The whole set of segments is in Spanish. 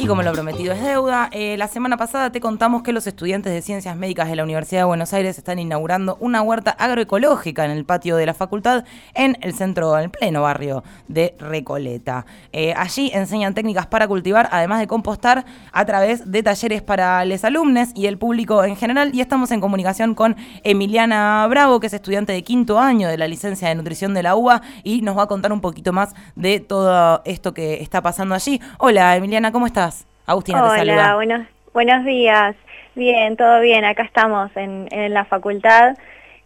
Y como lo prometido es deuda, eh, la semana pasada te contamos que los estudiantes de Ciencias Médicas de la Universidad de Buenos Aires están inaugurando una huerta agroecológica en el patio de la facultad en el centro, en el pleno barrio de Recoleta. Eh, allí enseñan técnicas para cultivar, además de compostar, a través de talleres para los alumnos y el público en general. Y estamos en comunicación con Emiliana Bravo, que es estudiante de quinto año de la licencia de nutrición de la UBA y nos va a contar un poquito más de todo esto que está pasando allí. Hola Emiliana, ¿cómo estás? Agustina Hola, te saluda. Buenos, buenos días. Bien, todo bien. Acá estamos en, la facultad.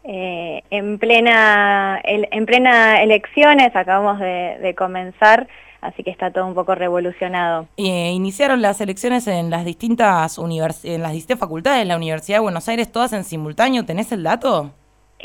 Eh, en plena en plena elecciones acabamos de, comenzar así que está todo un poco revolucionado. Eh, iniciaron las elecciones en las distintas en las distintas facultades de la Universidad de Buenos Aires, todas en simultáneo. ¿Tenés el dato?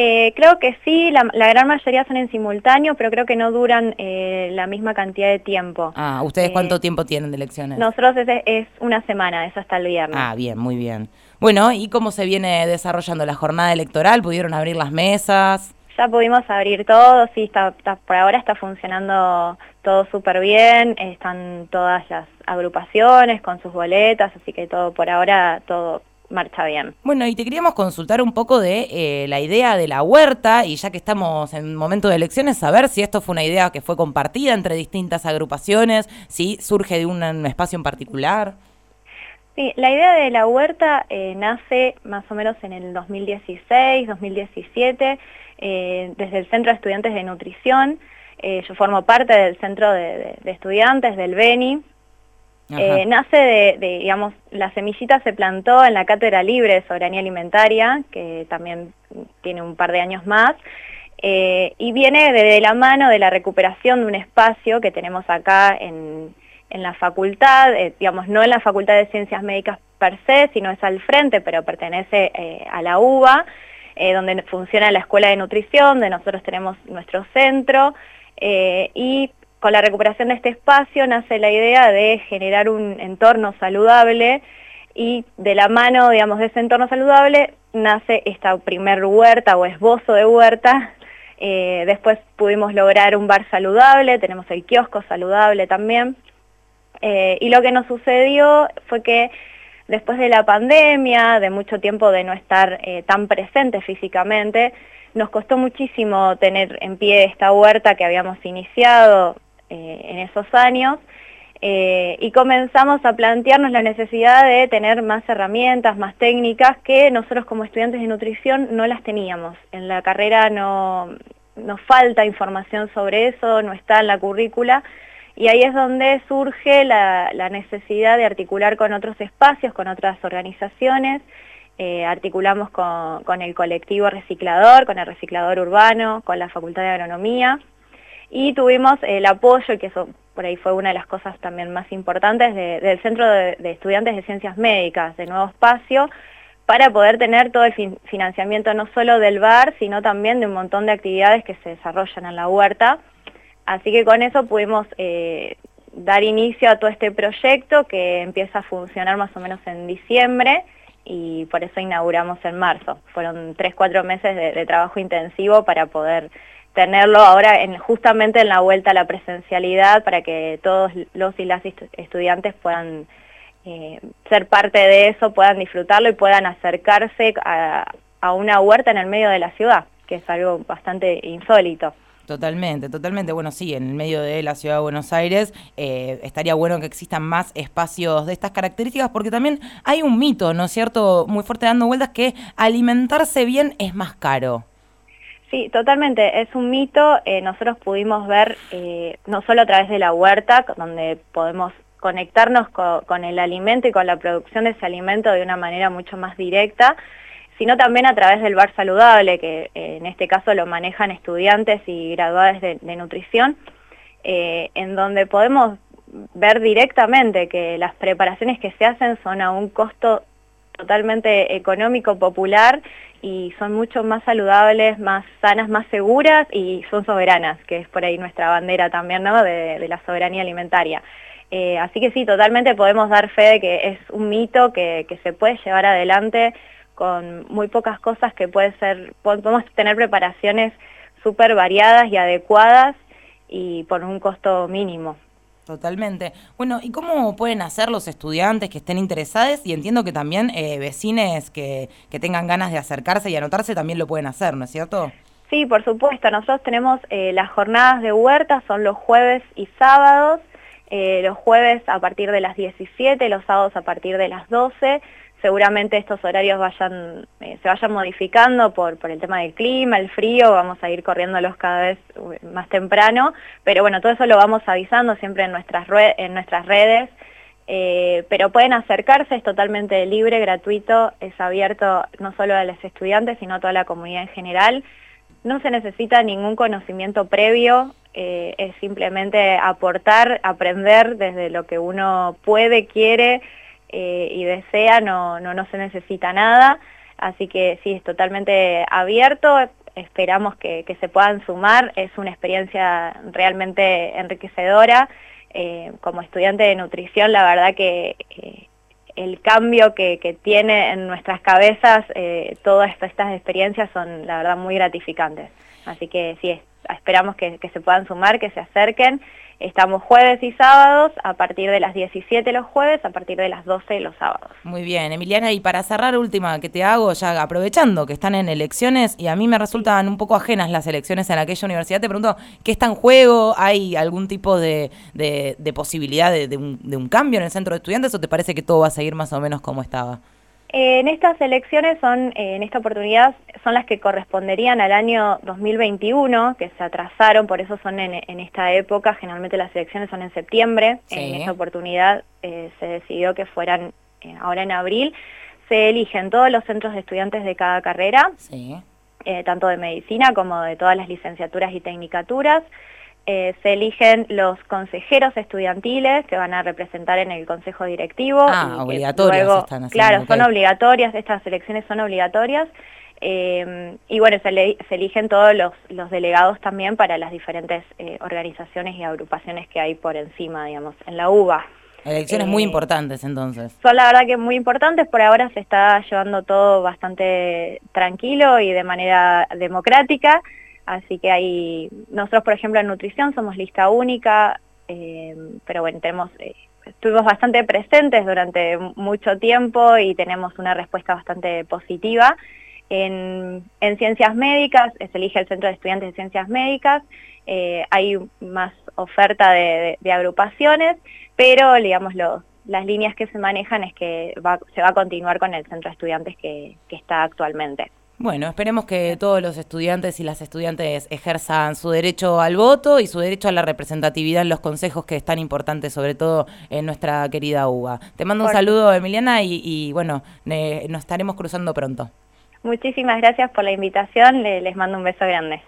Eh, creo que sí, la, gran mayoría son en simultáneo, pero creo que no duran eh, la misma cantidad de tiempo. Ah, ¿ustedes cuánto eh, tiempo tienen de elecciones? Nosotros es, una semana, es hasta el viernes. Ah, bien, muy bien. Bueno, ¿y cómo se viene desarrollando la jornada electoral? ¿Pudieron abrir las mesas? Ya pudimos abrir todo, sí, está, por ahora está funcionando todo súper bien, están todas las agrupaciones con sus boletas, así que todo por ahora, todo marcha bien. Bueno, y te queríamos consultar un poco de eh, la idea de la huerta, y ya que estamos en momento de elecciones, saber si esto fue una idea que fue compartida entre distintas agrupaciones, si surge de un, espacio en particular. Sí, la idea de la huerta eh, nace más o menos en el 2016, 2017, eh, desde el Centro de Estudiantes de Nutrición. yo formo parte del Centro de, de Estudiantes, del BENI, eh, nace de, digamos, la semillita se plantó en la Cátedra Libre de Soberanía Alimentaria, que también tiene un par de años más, eh, y viene de, la mano de la recuperación de un espacio que tenemos acá en, la facultad, eh, digamos, no en la Facultad de Ciencias Médicas per se, sino es al frente, pero pertenece a la UBA, donde funciona la Escuela de Nutrición, donde nosotros tenemos nuestro centro, y con la recuperación de este espacio nace la idea de generar un entorno saludable y de la mano, digamos, de ese entorno saludable nace esta primer huerta o esbozo de huerta. Eh, después pudimos lograr un bar saludable, tenemos el kiosco saludable también. Eh, y lo que nos sucedió fue que después de la pandemia, de mucho tiempo de no estar eh, tan presente físicamente, nos costó muchísimo tener en pie esta huerta que habíamos iniciado eh, en esos años eh, y comenzamos a plantearnos la necesidad de tener más herramientas, más técnicas que nosotros como estudiantes de nutrición no las teníamos. En la carrera no, nos falta información sobre eso, no está en la currícula y ahí es donde surge la, necesidad de articular con otros espacios, con otras organizaciones, eh, articulamos con, con, el colectivo reciclador, con el reciclador urbano, con la Facultad de Agronomía, y tuvimos el apoyo, que eso por ahí fue una de las cosas también más importantes, del Centro de, Estudiantes de Ciencias Médicas, de Nuevo Espacio, para poder tener todo el financiamiento no solo del bar, sino también de un montón de actividades que se desarrollan en la huerta. Así que con eso pudimos eh, dar inicio a todo este proyecto que empieza a funcionar más o menos en diciembre y por eso inauguramos en marzo. Fueron tres, cuatro meses de trabajo intensivo para poder tenerlo ahora en, justamente en la vuelta a la presencialidad para que todos los y las estudiantes puedan eh, ser parte de eso, puedan disfrutarlo y puedan acercarse a, una huerta en el medio de la ciudad, que es algo bastante insólito. Totalmente, totalmente. Bueno, sí, en el medio de la ciudad de Buenos Aires eh, estaría bueno que existan más espacios de estas características porque también hay un mito, ¿no es cierto?, muy fuerte dando vueltas que alimentarse bien es más caro. Sí, totalmente, es un mito. Eh, nosotros pudimos ver, eh, no solo a través de la huerta, donde podemos conectarnos con, el alimento y con la producción de ese alimento de una manera mucho más directa, sino también a través del bar saludable, que eh, en este caso lo manejan estudiantes y graduados de, de nutrición, en donde podemos ver directamente que las preparaciones que se hacen son a un costo totalmente económico, popular y son mucho más saludables, más sanas, más seguras y son soberanas, que es por ahí nuestra bandera también ¿no? de, la soberanía alimentaria. Eh, así que sí, totalmente podemos dar fe de que es un mito que, se puede llevar adelante con muy pocas cosas que puede ser, podemos tener preparaciones súper variadas y adecuadas y por un costo mínimo. Totalmente. Bueno, ¿y cómo pueden hacer los estudiantes que estén interesados? Y entiendo que también eh, vecines que, que tengan ganas de acercarse y anotarse también lo pueden hacer, ¿no es cierto? Sí, por supuesto. Nosotros tenemos eh, las jornadas de huerta, son los jueves y sábados. Eh, los jueves a partir de las 17, los sábados a partir de las 12 seguramente estos horarios vayan, eh, se vayan modificando por, por el tema del clima, el frío, vamos a ir corriéndolos cada vez eh, más temprano, pero bueno, todo eso lo vamos avisando siempre en nuestras, redes, eh, pero pueden acercarse, es totalmente libre, gratuito, es abierto no solo a los estudiantes, sino a toda la comunidad en general. No se necesita ningún conocimiento previo, es simplemente aportar, aprender desde lo que uno puede, quiere, eh, y desea, no, no, no se necesita nada, así que sí, es totalmente abierto, esperamos que, que se puedan sumar, es una experiencia realmente enriquecedora. Eh, como estudiante de nutrición, la verdad que eh, el cambio que, que, tiene en nuestras cabezas, todas estas experiencias son la verdad muy gratificantes. Así que sí, esperamos que, que se puedan sumar, que se acerquen Estamos jueves y sábados, a partir de las 17 los jueves, a partir de las 12 los sábados. Muy bien, Emiliana, y para cerrar, última que te hago, ya aprovechando que están en elecciones, y a mí me resultan un poco ajenas las elecciones en aquella universidad, te pregunto, ¿qué está en juego? ¿Hay algún tipo de, posibilidad de, un, de un cambio en el centro de estudiantes o te parece que todo va a seguir más o menos como estaba? En estas elecciones son, eh, en esta oportunidad, son las que corresponderían al año 2021, que se atrasaron, por eso son en, esta época, generalmente las elecciones son en septiembre, en esta oportunidad eh, se decidió que fueran eh, ahora en abril, se eligen todos los centros de estudiantes de cada carrera, tanto de medicina como de todas las licenciaturas y tecnicaturas, eh, se eligen los consejeros estudiantiles que van a representar en el consejo directivo. Ah, obligatorias Claro, son obligatorias, estas elecciones son obligatorias. Eh, y bueno, se, eligen todos los, los, delegados también para las diferentes eh, organizaciones y agrupaciones que hay por encima, digamos, en la UBA. Elecciones muy importantes entonces. Son la verdad que muy importantes, por ahora se está llevando todo bastante tranquilo y de manera democrática. Así que hay, nosotros por ejemplo en nutrición somos lista única, eh, pero bueno, tenemos, eh, estuvimos bastante presentes durante mucho tiempo y tenemos una respuesta bastante positiva. En, ciencias médicas, se elige el Centro de Estudiantes de Ciencias Médicas, eh, hay más oferta de, agrupaciones, pero digamos las líneas que se manejan es que se va a continuar con el Centro de Estudiantes que está actualmente. Bueno, esperemos que todos los estudiantes y las estudiantes ejerzan su derecho al voto y su derecho a la representatividad en los consejos que es tan importante, sobre todo en nuestra querida UBA. Te mando un saludo, Emiliana, y, bueno, nos estaremos cruzando pronto. Muchísimas gracias por la invitación, les mando un beso grande.